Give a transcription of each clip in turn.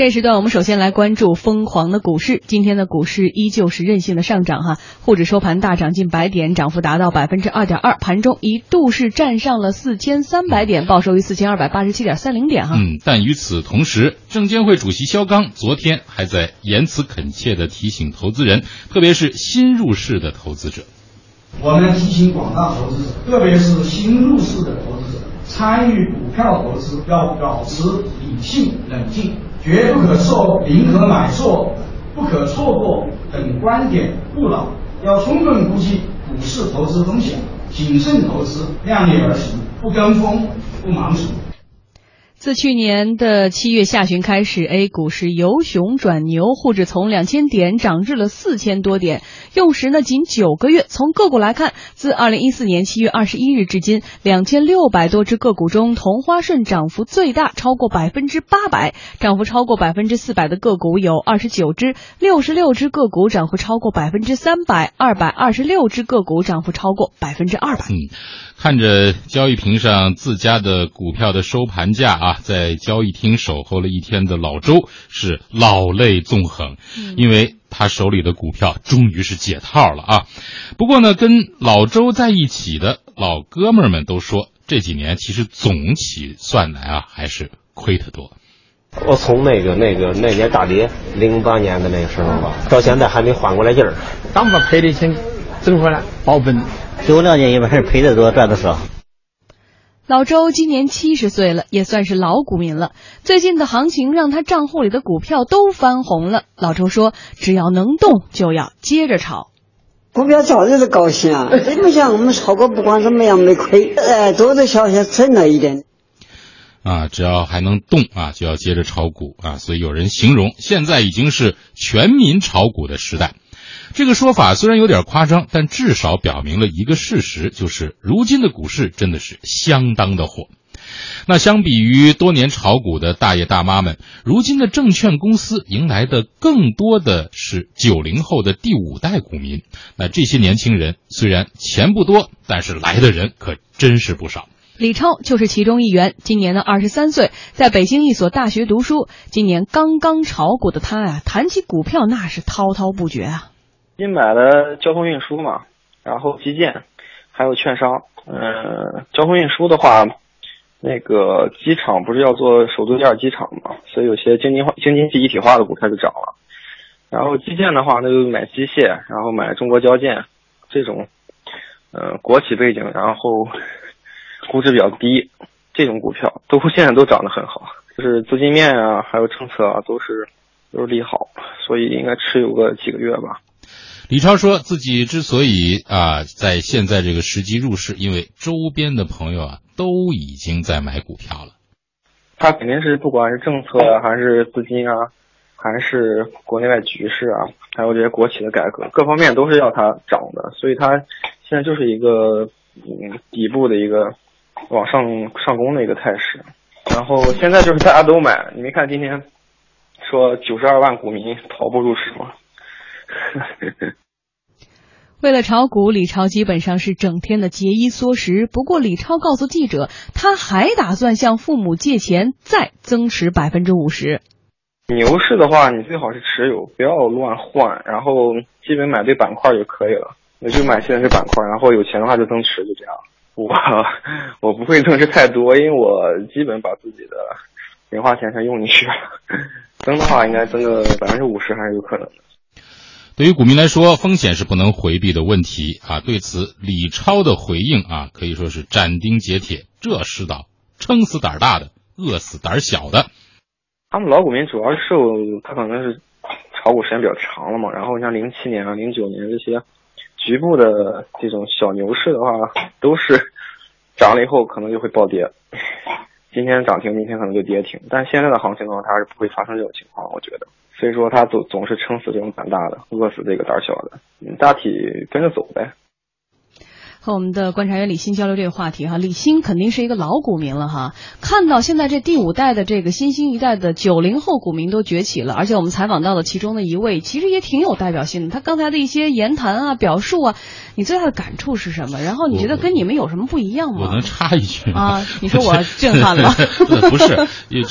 这时段我们首先来关注疯狂的股市。今天的股市依旧是任性的上涨哈，沪指收盘大涨近百点，涨幅达到百分之二点二，盘中一度是站上了四千三百点，报收于四千二百八十七点三零点哈。嗯，但与此同时，证监会主席肖钢昨天还在言辞恳切地提醒投资人，特别是新入市的投资者。我们提醒广大投资者，特别是新入市的投资者，参与股票投资要保持理性冷静，绝不可受宁可买错、不可错过等观点误导，要充分估计股市投资风险，谨慎投资，量力而行，不跟风，不盲从。自去年的七月下旬开始，A 股是由熊转牛，沪指从两千点涨至了四千多点，用时呢仅九个月。从个股来看，自二零一四年七月二十一日至今，两千六百多只个股中，同花顺涨幅最大，超过百分之八百，涨幅超过百分之四百的个股有二十九只，六十六只个股涨幅超过百分之三百，二百二十六只个股涨幅超过百分之二百。嗯，看着交易屏上自家的股票的收盘价啊。在交易厅守候了一天的老周是老泪纵横，因为他手里的股票终于是解套了啊。不过呢，跟老周在一起的老哥们儿们都说，这几年其实总起算来啊，还是亏得多。我从那个那个那年大跌，零八年的那个时候吧，到现在还没缓过来劲儿。刚把赔的钱挣回来，保本。据我了解，一般是赔的多，赚的少。老周今年七十岁了，也算是老股民了。最近的行情让他账户里的股票都翻红了。老周说：“只要能动，就要接着炒。股票炒就是高兴啊！这么想，我们炒股，不管怎么样没亏，哎，多多少少挣了一点。啊，只要还能动啊，就要接着炒股啊。所以有人形容，现在已经是全民炒股的时代。”这个说法虽然有点夸张，但至少表明了一个事实，就是如今的股市真的是相当的火。那相比于多年炒股的大爷大妈们，如今的证券公司迎来的更多的是九零后的第五代股民。那这些年轻人虽然钱不多，但是来的人可真是不少。李超就是其中一员。今年呢，二十三岁，在北京一所大学读书。今年刚刚炒股的他呀，谈起股票那是滔滔不绝啊。新买的交通运输嘛，然后基建，还有券商。嗯，交通运输的话，那个机场不是要做首都第二机场嘛，所以有些京津化、京津冀一体化的股票就涨了。然后基建的话，那就买机械，然后买中国交建这种，呃，国企背景，然后估值比较低，这种股票都现在都涨得很好，就是资金面啊，还有政策啊，都是都是利好，所以应该持有个几个月吧。李超说自己之所以啊在现在这个时机入市，因为周边的朋友啊都已经在买股票了。他肯定是不管是政策啊，还是资金啊，还是国内外局势啊，还有这些国企的改革，各方面都是要它涨的，所以它现在就是一个嗯底部的一个往上上攻的一个态势。然后现在就是大家都买，你没看今天说九十二万股民跑步入市吗？为了炒股，李超基本上是整天的节衣缩食。不过，李超告诉记者，他还打算向父母借钱，再增持百分之五十。牛市的话，你最好是持有，不要乱换，然后基本买对板块就可以了。那就买现在这板块，然后有钱的话就增持，就这样。我 我不会增持太多，因为我基本把自己的零花钱全用进去了。增的话，应该增个百分之五十还是有可能的。对于股民来说，风险是不能回避的问题啊。对此，李超的回应啊，可以说是斩钉截铁。这世道，撑死胆大的，饿死胆小的。他们老股民主要是受他可能是炒股时间比较长了嘛，然后像零七年啊、零九年这些局部的这种小牛市的话，都是涨了以后可能就会暴跌。今天涨停，明天可能就跌停。但现在的行情的话，它是不会发生这种情况，我觉得。所以说，它总总是撑死这种胆大的，饿死这个胆小的。嗯，大体跟着走呗。和我们的观察员李欣交流这个话题哈。李欣肯定是一个老股民了哈，看到现在这第五代的这个新兴一代的九零后股民都崛起了，而且我们采访到的其中的一位，其实也挺有代表性的。他刚才的一些言谈啊、表述啊，你最大的感触是什么？然后你觉得跟你们有什么不一样吗？我能插一句吗？啊，你说我震撼了？不是，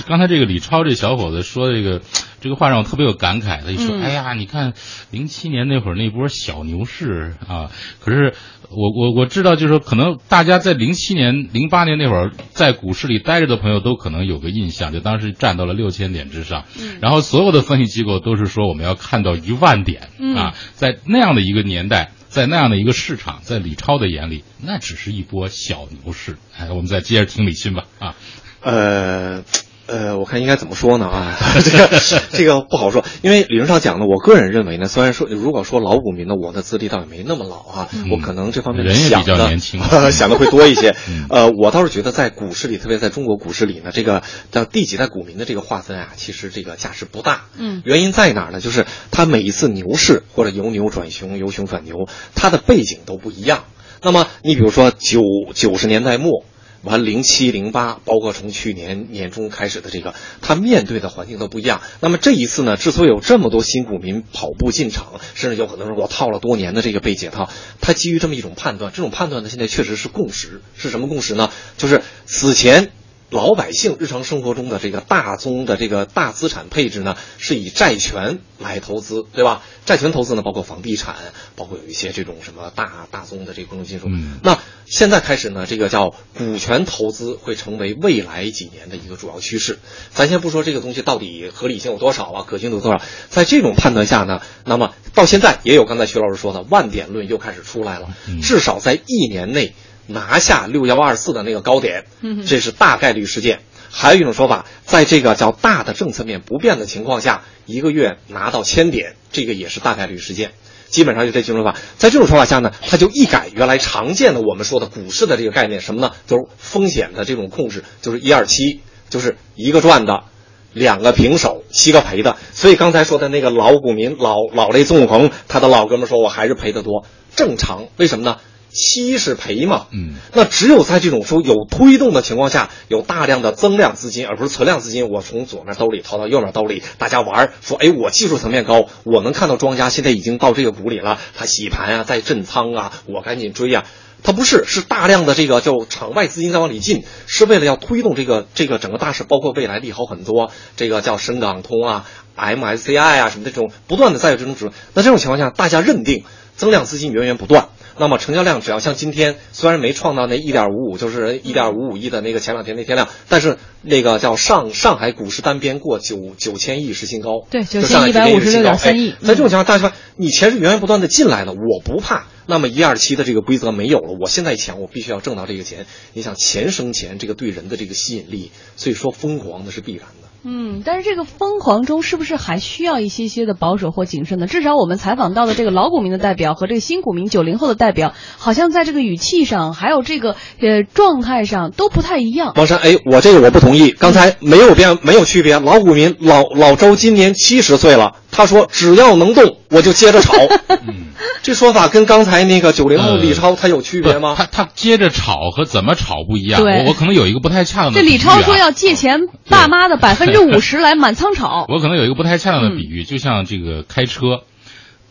刚才这个李超这小伙子说这个这个话让我特别有感慨。他一说，哎呀，你看零七年那会儿那波小牛市啊，可是。我我我知道，就是说，可能大家在零七年、零八年那会儿在股市里待着的朋友，都可能有个印象，就当时站到了六千点之上。嗯。然后所有的分析机构都是说，我们要看到一万点。嗯。啊，在那样的一个年代，在那样的一个市场，在李超的眼里，那只是一波小牛市。哎，我们再接着听李欣吧。啊。呃。呃，我看应该怎么说呢啊？这个 这个不好说，因为理论上讲呢，我个人认为呢，虽然说如果说老股民呢，我的资历倒也没那么老啊，我可能这方面想的 想的会多一些。呃，我倒是觉得在股市里，特别在中国股市里呢，这个叫第几代股民的这个划分啊，其实这个价值不大。嗯，原因在哪儿呢？就是它每一次牛市或者由牛转熊、由熊转牛，它的背景都不一样。那么你比如说九九十年代末。完，零七零八，包括从去年年中开始的这个，他面对的环境都不一样。那么这一次呢，之所以有这么多新股民跑步进场，甚至有很多是我套了多年的这个被解套，他基于这么一种判断，这种判断呢，现在确实是共识。是什么共识呢？就是此前。老百姓日常生活中的这个大宗的这个大资产配置呢，是以债权来投资，对吧？债权投资呢，包括房地产，包括有一些这种什么大大宗的这个金属。那现在开始呢，这个叫股权投资会成为未来几年的一个主要趋势。咱先不说这个东西到底合理性有多少啊，可行度有多少，在这种判断下呢，那么到现在也有刚才徐老师说的万点论又开始出来了，至少在一年内。拿下六幺二四的那个高点，这是大概率事件。还有一种说法，在这个叫大的政策面不变的情况下，一个月拿到千点，这个也是大概率事件。基本上就这几种说法。在这种说法下呢，他就一改原来常见的我们说的股市的这个概念，什么呢？就是风险的这种控制，就是一二七，就是一个赚的，两个平手，七个赔的。所以刚才说的那个老股民老老雷纵横，他的老哥们说我还是赔的多，正常。为什么呢？七是赔嘛，嗯，那只有在这种说有推动的情况下，有大量的增量资金，而不是存量资金，我从左面兜里掏到右面兜里，大家玩说，哎，我技术层面高，我能看到庄家现在已经到这个股里了，他洗盘啊，在震仓啊，我赶紧追啊，他不是，是大量的这个叫场外资金在往里进，是为了要推动这个这个整个大势，包括未来利好很多，这个叫深港通啊，MSCI 啊什么这种不断的在有这种指，那这种情况下，大家认定增量资金源源不断。那么成交量只要像今天，虽然没创到那一点五五，就是一点五五亿的那个前两天那天量，但是那个叫上上海股市单边过九九千亿是新高，对，九千一百五十六点三亿。在这种情况，大家说你钱是源源不断的进来的，我不怕。那么一二七的这个规则没有了，我现在钱我必须要挣到这个钱。你想钱生钱，这个对人的这个吸引力，所以说疯狂的是必然的。嗯，但是这个疯狂中是不是还需要一些些的保守或谨慎呢？至少我们采访到的这个老股民的代表和这个新股民九零后的代表，好像在这个语气上，还有这个呃状态上都不太一样。王山，哎，我这个我不同意，刚才没有变，没有区别。老股民老老周今年七十岁了，他说只要能动，我就接着炒。嗯，这说法跟刚才那个九零后李超他有区别吗？他他接着炒和怎么炒不一样。我我可能有一个不太恰当的。这李超说要借钱爸妈的百分。之五十来满仓炒，我可能有一个不太恰当的 比喻，就像这个开车，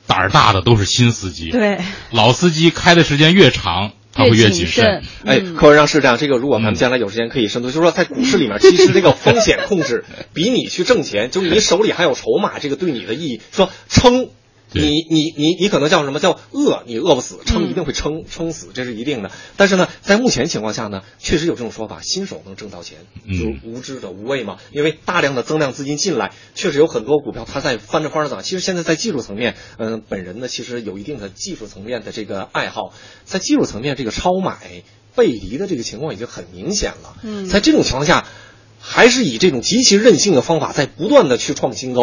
胆儿大的都是新司机，对，老司机开的时间越长，他会越谨慎。哎，客观上是这样。这个如果咱们将来有时间可以深度，就是说在股市里面，其实这个风险控制 比你去挣钱，就是你手里还有筹码，这个对你的意义，说撑。你你你你可能叫什么叫饿？你饿不死，撑一定会撑撑死，这是一定的。但是呢，在目前情况下呢，确实有这种说法，新手能挣到钱，就无知者无畏嘛。因为大量的增量资金进来，确实有很多股票它在翻着翻着涨。其实现在在技术层面，嗯，本人呢其实有一定的技术层面的这个爱好，在技术层面这个超买背离的这个情况已经很明显了。嗯，在这种情况下，还是以这种极其任性的方法在不断的去创新高。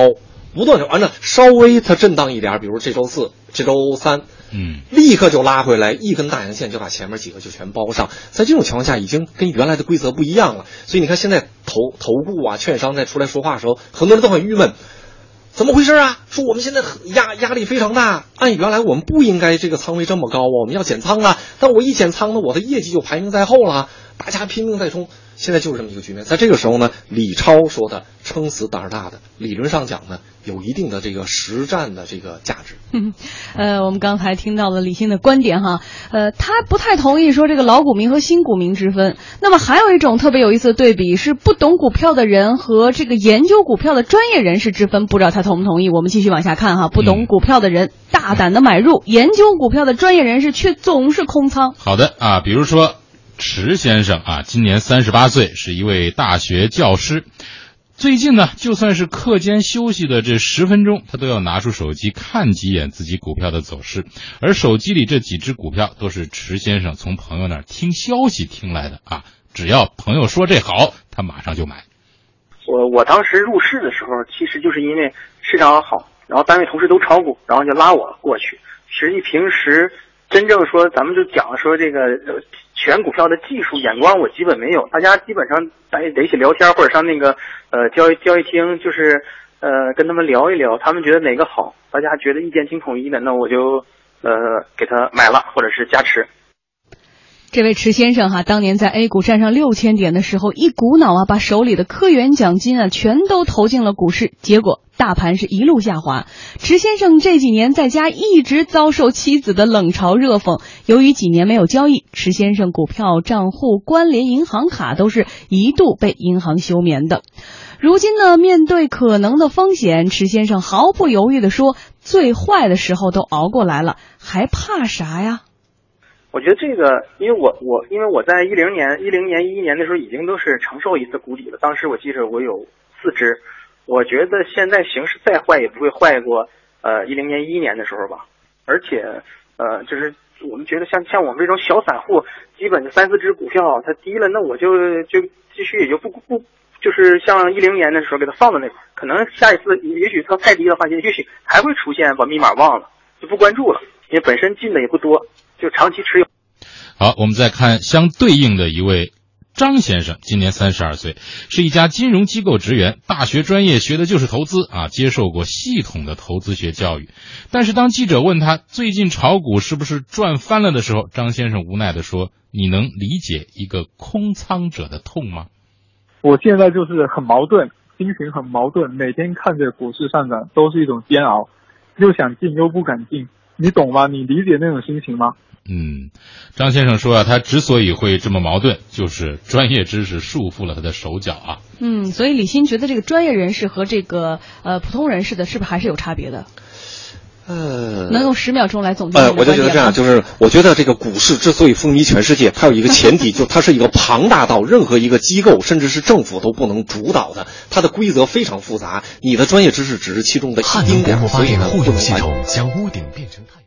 不断的完了，稍微它震荡一点，比如这周四、这周三，嗯，立刻就拉回来，一根大阳线就把前面几个就全包上。在这种情况下，已经跟原来的规则不一样了。所以你看，现在投投顾啊、券商在出来说话的时候，很多人都很郁闷。怎么回事啊？说我们现在压压力非常大，按原来我们不应该这个仓位这么高啊，我们要减仓啊。但我一减仓呢，我的业绩就排名在后了，大家拼命在冲。现在就是这么一个局面，在这个时候呢，李超说的“撑死胆儿大的”，理论上讲呢，有一定的这个实战的这个价值。呃，我们刚才听到了李欣的观点哈，呃，他不太同意说这个老股民和新股民之分。那么还有一种特别有意思的对比是不懂股票的人和这个研究股票的专业人士之分，不知道他同不同意？我们继续往下看哈，不懂股票的人大胆的买入，研究股票的专业人士却总是空仓。好的啊，比如说。池先生啊，今年三十八岁，是一位大学教师。最近呢，就算是课间休息的这十分钟，他都要拿出手机看几眼自己股票的走势。而手机里这几只股票都是池先生从朋友那儿听消息听来的啊。只要朋友说这好，他马上就买。我我当时入市的时候，其实就是因为市场好，然后单位同事都炒股，然后就拉我过去。实际平时真正说，咱们就讲说这个。选股票的技术眼光我基本没有，大家基本上在在一起聊天或者上那个呃交易交易厅，就是呃跟他们聊一聊，他们觉得哪个好，大家觉得意见挺统一的，那我就呃给他买了或者是加持。这位池先生哈，当年在 A 股站上六千点的时候，一股脑啊把手里的科研奖金啊全都投进了股市，结果大盘是一路下滑。池先生这几年在家一直遭受妻子的冷嘲热讽，由于几年没有交易，池先生股票账户、关联银行卡都是一度被银行休眠的。如今呢，面对可能的风险，池先生毫不犹豫地说：“最坏的时候都熬过来了，还怕啥呀？”我觉得这个，因为我我因为我在一零年、一零年、一一年的时候已经都是承受一次谷底了。当时我记着我有四只，我觉得现在形势再坏也不会坏过呃一零年、一一年的时候吧。而且呃，就是我们觉得像像我们这种小散户，基本就三四只股票，它低了，那我就就继续也就不不就是像一零年的时候给它放在那块，可能下一次也许它太低的话，也许还会出现把密码忘了就不关注了，因为本身进的也不多。就长期持有。好，我们再看相对应的一位张先生，今年三十二岁，是一家金融机构职员，大学专业学的就是投资啊，接受过系统的投资学教育。但是当记者问他最近炒股是不是赚翻了的时候，张先生无奈地说：“你能理解一个空仓者的痛吗？”我现在就是很矛盾，心情很矛盾，每天看着股市上涨都是一种煎熬，又想进又不敢进。你懂吗？你理解那种心情吗？嗯，张先生说啊，他之所以会这么矛盾，就是专业知识束缚了他的手脚啊。嗯，所以李欣觉得这个专业人士和这个呃普通人士的是不是还是有差别的？呃，能用十秒钟来总结？呃，我就觉得这样，就是我觉得这个股市之所以风靡全世界，它有一个前提，就它是一个庞大到任何一个机构甚至是政府都不能主导的，它的规则非常复杂，你的专业知识只是其中的一丁点，所以呢，不能系统将屋顶变成太阳。